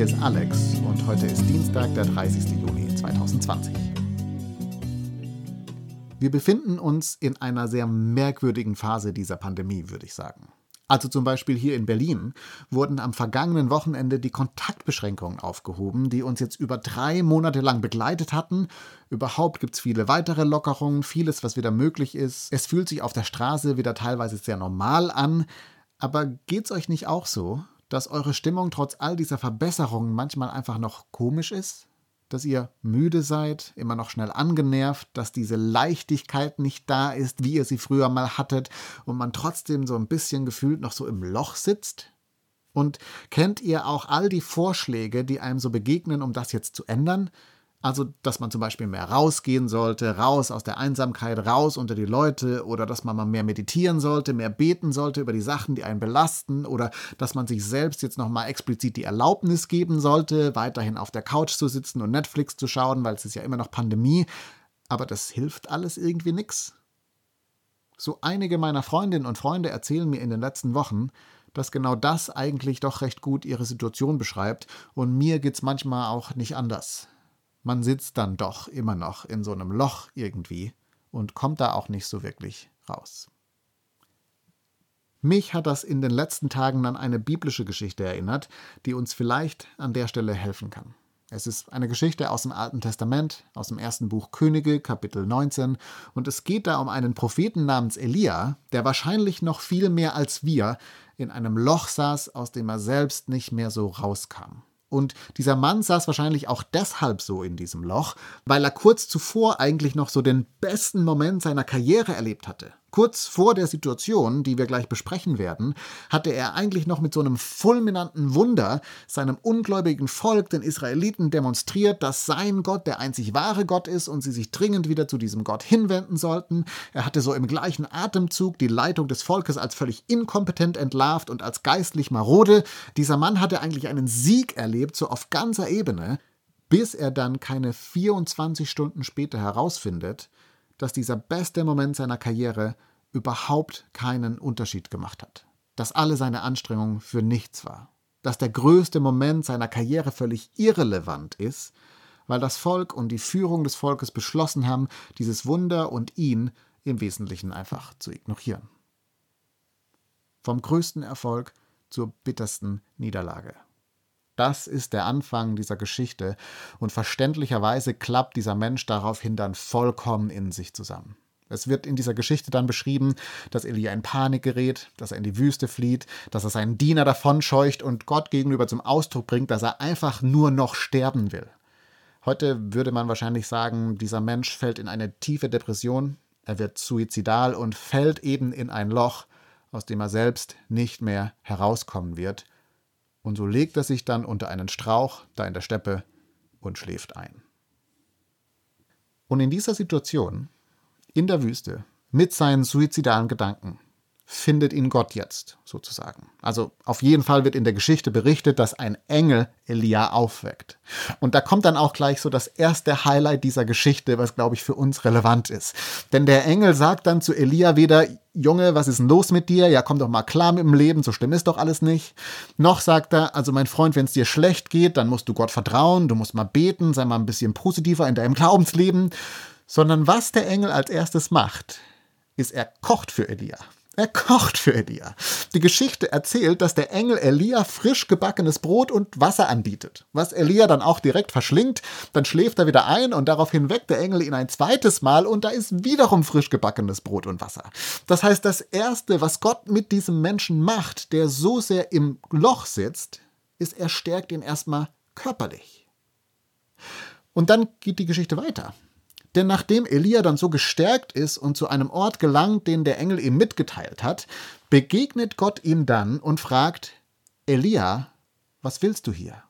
Hier ist Alex und heute ist Dienstag, der 30. Juni 2020. Wir befinden uns in einer sehr merkwürdigen Phase dieser Pandemie, würde ich sagen. Also zum Beispiel hier in Berlin wurden am vergangenen Wochenende die Kontaktbeschränkungen aufgehoben, die uns jetzt über drei Monate lang begleitet hatten. Überhaupt gibt es viele weitere Lockerungen, vieles, was wieder möglich ist. Es fühlt sich auf der Straße wieder teilweise sehr normal an. Aber geht's euch nicht auch so, dass eure Stimmung trotz all dieser Verbesserungen manchmal einfach noch komisch ist? dass ihr müde seid, immer noch schnell angenervt, dass diese Leichtigkeit nicht da ist, wie ihr sie früher mal hattet und man trotzdem so ein bisschen gefühlt noch so im Loch sitzt? Und kennt ihr auch all die Vorschläge, die einem so begegnen, um das jetzt zu ändern? Also, dass man zum Beispiel mehr rausgehen sollte, raus aus der Einsamkeit, raus unter die Leute oder dass man mal mehr meditieren sollte, mehr beten sollte über die Sachen, die einen belasten oder dass man sich selbst jetzt nochmal explizit die Erlaubnis geben sollte, weiterhin auf der Couch zu sitzen und Netflix zu schauen, weil es ist ja immer noch Pandemie. Aber das hilft alles irgendwie nix. So einige meiner Freundinnen und Freunde erzählen mir in den letzten Wochen, dass genau das eigentlich doch recht gut ihre Situation beschreibt und mir geht's manchmal auch nicht anders man sitzt dann doch immer noch in so einem Loch irgendwie und kommt da auch nicht so wirklich raus. Mich hat das in den letzten Tagen an eine biblische Geschichte erinnert, die uns vielleicht an der Stelle helfen kann. Es ist eine Geschichte aus dem Alten Testament, aus dem ersten Buch Könige, Kapitel 19, und es geht da um einen Propheten namens Elia, der wahrscheinlich noch viel mehr als wir in einem Loch saß, aus dem er selbst nicht mehr so rauskam. Und dieser Mann saß wahrscheinlich auch deshalb so in diesem Loch, weil er kurz zuvor eigentlich noch so den besten Moment seiner Karriere erlebt hatte. Kurz vor der Situation, die wir gleich besprechen werden, hatte er eigentlich noch mit so einem fulminanten Wunder seinem ungläubigen Volk, den Israeliten, demonstriert, dass sein Gott der einzig wahre Gott ist und sie sich dringend wieder zu diesem Gott hinwenden sollten. Er hatte so im gleichen Atemzug die Leitung des Volkes als völlig inkompetent entlarvt und als geistlich marode. Dieser Mann hatte eigentlich einen Sieg erlebt, so auf ganzer Ebene, bis er dann keine 24 Stunden später herausfindet, dass dieser beste Moment seiner Karriere überhaupt keinen Unterschied gemacht hat. Dass alle seine Anstrengungen für nichts war. Dass der größte Moment seiner Karriere völlig irrelevant ist, weil das Volk und die Führung des Volkes beschlossen haben, dieses Wunder und ihn im Wesentlichen einfach zu ignorieren. Vom größten Erfolg zur bittersten Niederlage. Das ist der Anfang dieser Geschichte und verständlicherweise klappt dieser Mensch daraufhin dann vollkommen in sich zusammen. Es wird in dieser Geschichte dann beschrieben, dass Elia in Panik gerät, dass er in die Wüste flieht, dass er seinen Diener davonscheucht und Gott gegenüber zum Ausdruck bringt, dass er einfach nur noch sterben will. Heute würde man wahrscheinlich sagen, dieser Mensch fällt in eine tiefe Depression, er wird suizidal und fällt eben in ein Loch, aus dem er selbst nicht mehr herauskommen wird und so legt er sich dann unter einen Strauch da in der Steppe und schläft ein. Und in dieser Situation, in der Wüste, mit seinen suizidalen Gedanken, findet ihn Gott jetzt sozusagen. Also auf jeden Fall wird in der Geschichte berichtet, dass ein Engel Elia aufweckt. Und da kommt dann auch gleich so das erste Highlight dieser Geschichte, was glaube ich für uns relevant ist. Denn der Engel sagt dann zu Elia weder, Junge, was ist denn los mit dir? Ja, komm doch mal klar mit dem Leben, so schlimm ist doch alles nicht. Noch sagt er, also mein Freund, wenn es dir schlecht geht, dann musst du Gott vertrauen, du musst mal beten, sei mal ein bisschen positiver in deinem Glaubensleben. Sondern was der Engel als erstes macht, ist, er kocht für Elia. Er kocht für Elia. Die Geschichte erzählt, dass der Engel Elia frisch gebackenes Brot und Wasser anbietet, was Elia dann auch direkt verschlingt. Dann schläft er wieder ein und daraufhin weckt der Engel ihn ein zweites Mal und da ist wiederum frisch gebackenes Brot und Wasser. Das heißt, das Erste, was Gott mit diesem Menschen macht, der so sehr im Loch sitzt, ist, er stärkt ihn erstmal körperlich. Und dann geht die Geschichte weiter. Denn nachdem Elia dann so gestärkt ist und zu einem Ort gelangt, den der Engel ihm mitgeteilt hat, begegnet Gott ihm dann und fragt, Elia, was willst du hier?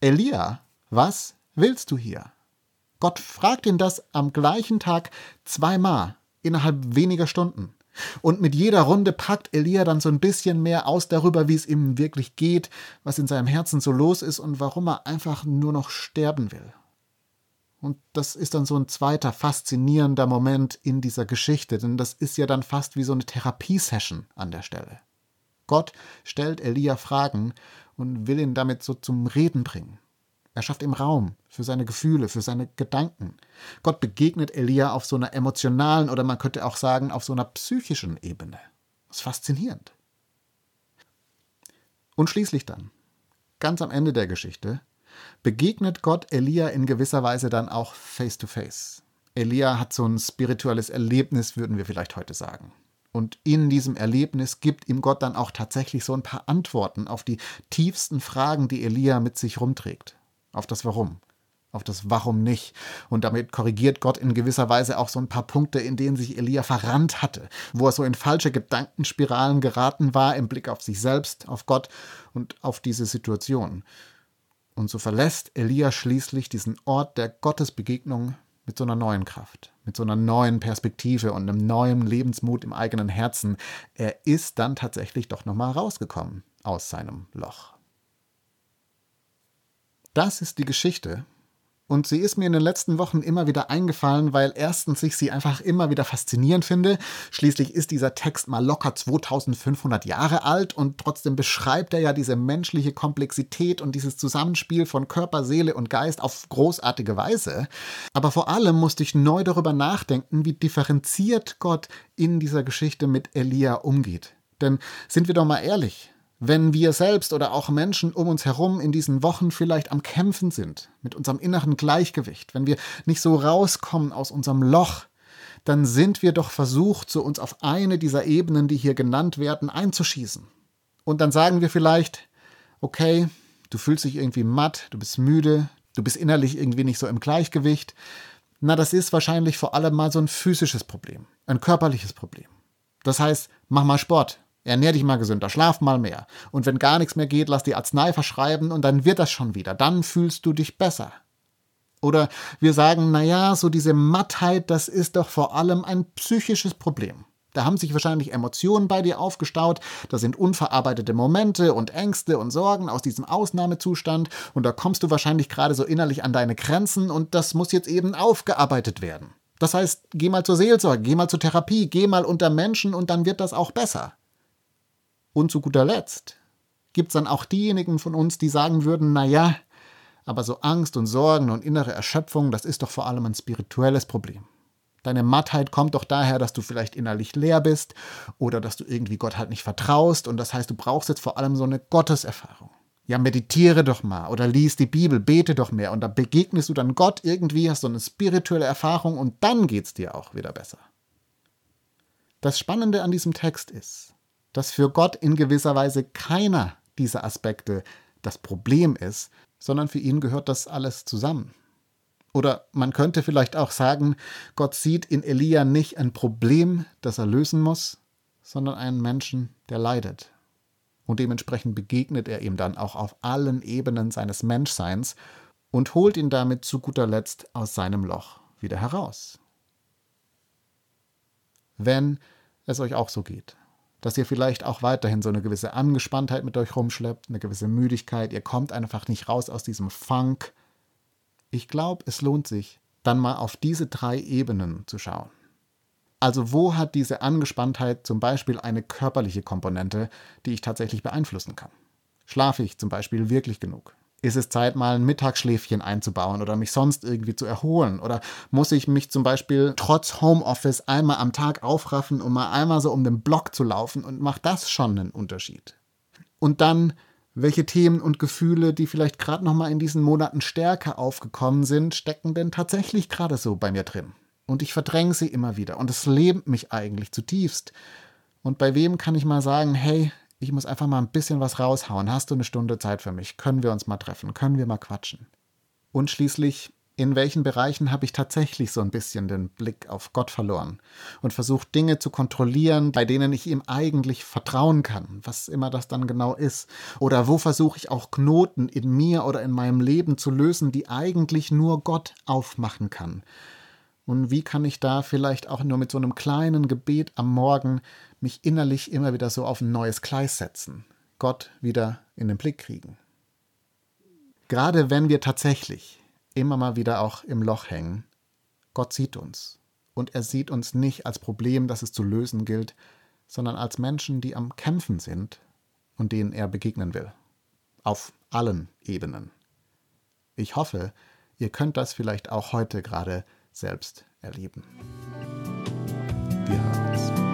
Elia, was willst du hier? Gott fragt ihn das am gleichen Tag zweimal, innerhalb weniger Stunden. Und mit jeder Runde packt Elia dann so ein bisschen mehr aus darüber, wie es ihm wirklich geht, was in seinem Herzen so los ist und warum er einfach nur noch sterben will. Und das ist dann so ein zweiter faszinierender Moment in dieser Geschichte, denn das ist ja dann fast wie so eine Therapiesession an der Stelle. Gott stellt Elia Fragen und will ihn damit so zum Reden bringen. Er schafft ihm Raum für seine Gefühle, für seine Gedanken. Gott begegnet Elia auf so einer emotionalen oder man könnte auch sagen auf so einer psychischen Ebene. Das ist faszinierend. Und schließlich dann, ganz am Ende der Geschichte, begegnet Gott Elia in gewisser Weise dann auch face to face. Elia hat so ein spirituelles Erlebnis, würden wir vielleicht heute sagen. Und in diesem Erlebnis gibt ihm Gott dann auch tatsächlich so ein paar Antworten auf die tiefsten Fragen, die Elia mit sich rumträgt. Auf das Warum, auf das Warum nicht. Und damit korrigiert Gott in gewisser Weise auch so ein paar Punkte, in denen sich Elia verrannt hatte, wo er so in falsche Gedankenspiralen geraten war im Blick auf sich selbst, auf Gott und auf diese Situation. Und so verlässt Elia schließlich diesen Ort der Gottesbegegnung mit so einer neuen Kraft, mit so einer neuen Perspektive und einem neuen Lebensmut im eigenen Herzen. Er ist dann tatsächlich doch nochmal rausgekommen aus seinem Loch. Das ist die Geschichte und sie ist mir in den letzten Wochen immer wieder eingefallen, weil erstens ich sie einfach immer wieder faszinierend finde. Schließlich ist dieser Text mal locker 2500 Jahre alt und trotzdem beschreibt er ja diese menschliche Komplexität und dieses Zusammenspiel von Körper, Seele und Geist auf großartige Weise. Aber vor allem musste ich neu darüber nachdenken, wie differenziert Gott in dieser Geschichte mit Elia umgeht. Denn sind wir doch mal ehrlich, wenn wir selbst oder auch Menschen um uns herum in diesen Wochen vielleicht am Kämpfen sind mit unserem inneren Gleichgewicht, wenn wir nicht so rauskommen aus unserem Loch, dann sind wir doch versucht, so uns auf eine dieser Ebenen, die hier genannt werden, einzuschießen. Und dann sagen wir vielleicht, okay, du fühlst dich irgendwie matt, du bist müde, du bist innerlich irgendwie nicht so im Gleichgewicht. Na, das ist wahrscheinlich vor allem mal so ein physisches Problem, ein körperliches Problem. Das heißt, mach mal Sport, Ernähr dich mal gesünder, schlaf mal mehr. Und wenn gar nichts mehr geht, lass die Arznei verschreiben und dann wird das schon wieder. Dann fühlst du dich besser. Oder wir sagen, naja, so diese Mattheit, das ist doch vor allem ein psychisches Problem. Da haben sich wahrscheinlich Emotionen bei dir aufgestaut, da sind unverarbeitete Momente und Ängste und Sorgen aus diesem Ausnahmezustand und da kommst du wahrscheinlich gerade so innerlich an deine Grenzen und das muss jetzt eben aufgearbeitet werden. Das heißt, geh mal zur Seelsorge, geh mal zur Therapie, geh mal unter Menschen und dann wird das auch besser. Und zu guter Letzt gibt es dann auch diejenigen von uns, die sagen würden, naja, aber so Angst und Sorgen und innere Erschöpfung, das ist doch vor allem ein spirituelles Problem. Deine Mattheit kommt doch daher, dass du vielleicht innerlich leer bist oder dass du irgendwie Gott halt nicht vertraust und das heißt, du brauchst jetzt vor allem so eine Gotteserfahrung. Ja, meditiere doch mal oder lies die Bibel, bete doch mehr und da begegnest du dann Gott irgendwie, hast so eine spirituelle Erfahrung und dann geht's dir auch wieder besser. Das Spannende an diesem Text ist, dass für Gott in gewisser Weise keiner dieser Aspekte das Problem ist, sondern für ihn gehört das alles zusammen. Oder man könnte vielleicht auch sagen, Gott sieht in Elia nicht ein Problem, das er lösen muss, sondern einen Menschen, der leidet. Und dementsprechend begegnet er ihm dann auch auf allen Ebenen seines Menschseins und holt ihn damit zu guter Letzt aus seinem Loch wieder heraus. Wenn es euch auch so geht, dass ihr vielleicht auch weiterhin so eine gewisse Angespanntheit mit euch rumschleppt, eine gewisse Müdigkeit, ihr kommt einfach nicht raus aus diesem Funk. Ich glaube, es lohnt sich, dann mal auf diese drei Ebenen zu schauen. Also wo hat diese Angespanntheit zum Beispiel eine körperliche Komponente, die ich tatsächlich beeinflussen kann? Schlafe ich zum Beispiel wirklich genug? Ist es Zeit, mal ein Mittagsschläfchen einzubauen oder mich sonst irgendwie zu erholen? Oder muss ich mich zum Beispiel trotz Homeoffice einmal am Tag aufraffen, um mal einmal so um den Block zu laufen und macht das schon einen Unterschied? Und dann, welche Themen und Gefühle, die vielleicht gerade noch mal in diesen Monaten stärker aufgekommen sind, stecken denn tatsächlich gerade so bei mir drin? Und ich verdränge sie immer wieder und es lebt mich eigentlich zutiefst. Und bei wem kann ich mal sagen, hey, ich muss einfach mal ein bisschen was raushauen. Hast du eine Stunde Zeit für mich? Können wir uns mal treffen? Können wir mal quatschen? Und schließlich, in welchen Bereichen habe ich tatsächlich so ein bisschen den Blick auf Gott verloren und versucht Dinge zu kontrollieren, bei denen ich ihm eigentlich vertrauen kann, was immer das dann genau ist? Oder wo versuche ich auch Knoten in mir oder in meinem Leben zu lösen, die eigentlich nur Gott aufmachen kann? Und wie kann ich da vielleicht auch nur mit so einem kleinen Gebet am Morgen mich innerlich immer wieder so auf ein neues Gleis setzen, Gott wieder in den Blick kriegen? Gerade wenn wir tatsächlich immer mal wieder auch im Loch hängen, Gott sieht uns. Und er sieht uns nicht als Problem, das es zu lösen gilt, sondern als Menschen, die am Kämpfen sind und denen er begegnen will. Auf allen Ebenen. Ich hoffe, ihr könnt das vielleicht auch heute gerade selbst erleben. Wir hören uns.